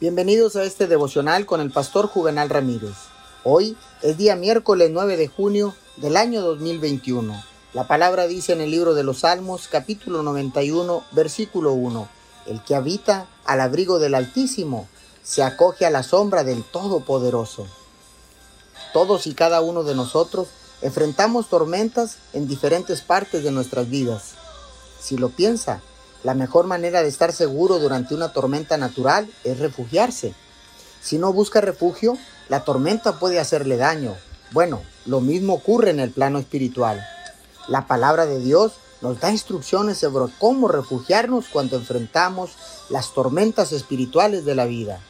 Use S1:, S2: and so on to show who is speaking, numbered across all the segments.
S1: Bienvenidos a este devocional con el pastor Juvenal Ramírez. Hoy es día miércoles 9 de junio del año 2021. La palabra dice en el libro de los Salmos, capítulo 91, versículo 1, El que habita al abrigo del Altísimo se acoge a la sombra del Todopoderoso. Todos y cada uno de nosotros enfrentamos tormentas en diferentes partes de nuestras vidas. Si lo piensa, la mejor manera de estar seguro durante una tormenta natural es refugiarse. Si no busca refugio, la tormenta puede hacerle daño. Bueno, lo mismo ocurre en el plano espiritual. La palabra de Dios nos da instrucciones sobre cómo refugiarnos cuando enfrentamos las tormentas espirituales de la vida.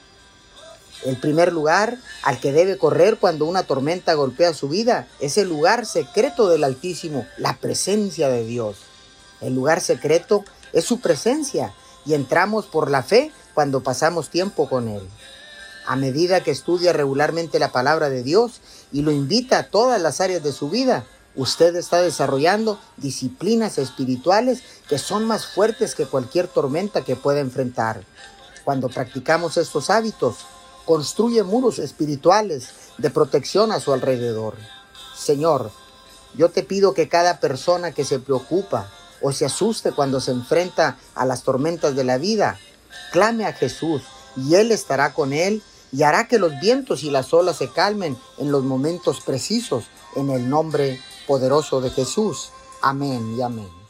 S1: El primer lugar al que debe correr cuando una tormenta golpea su vida es el lugar secreto del Altísimo, la presencia de Dios. El lugar secreto es su presencia y entramos por la fe cuando pasamos tiempo con Él. A medida que estudia regularmente la palabra de Dios y lo invita a todas las áreas de su vida, usted está desarrollando disciplinas espirituales que son más fuertes que cualquier tormenta que pueda enfrentar. Cuando practicamos estos hábitos, construye muros espirituales de protección a su alrededor. Señor, yo te pido que cada persona que se preocupa, o se asuste cuando se enfrenta a las tormentas de la vida, clame a Jesús y Él estará con él y hará que los vientos y las olas se calmen en los momentos precisos en el nombre poderoso de Jesús. Amén y amén.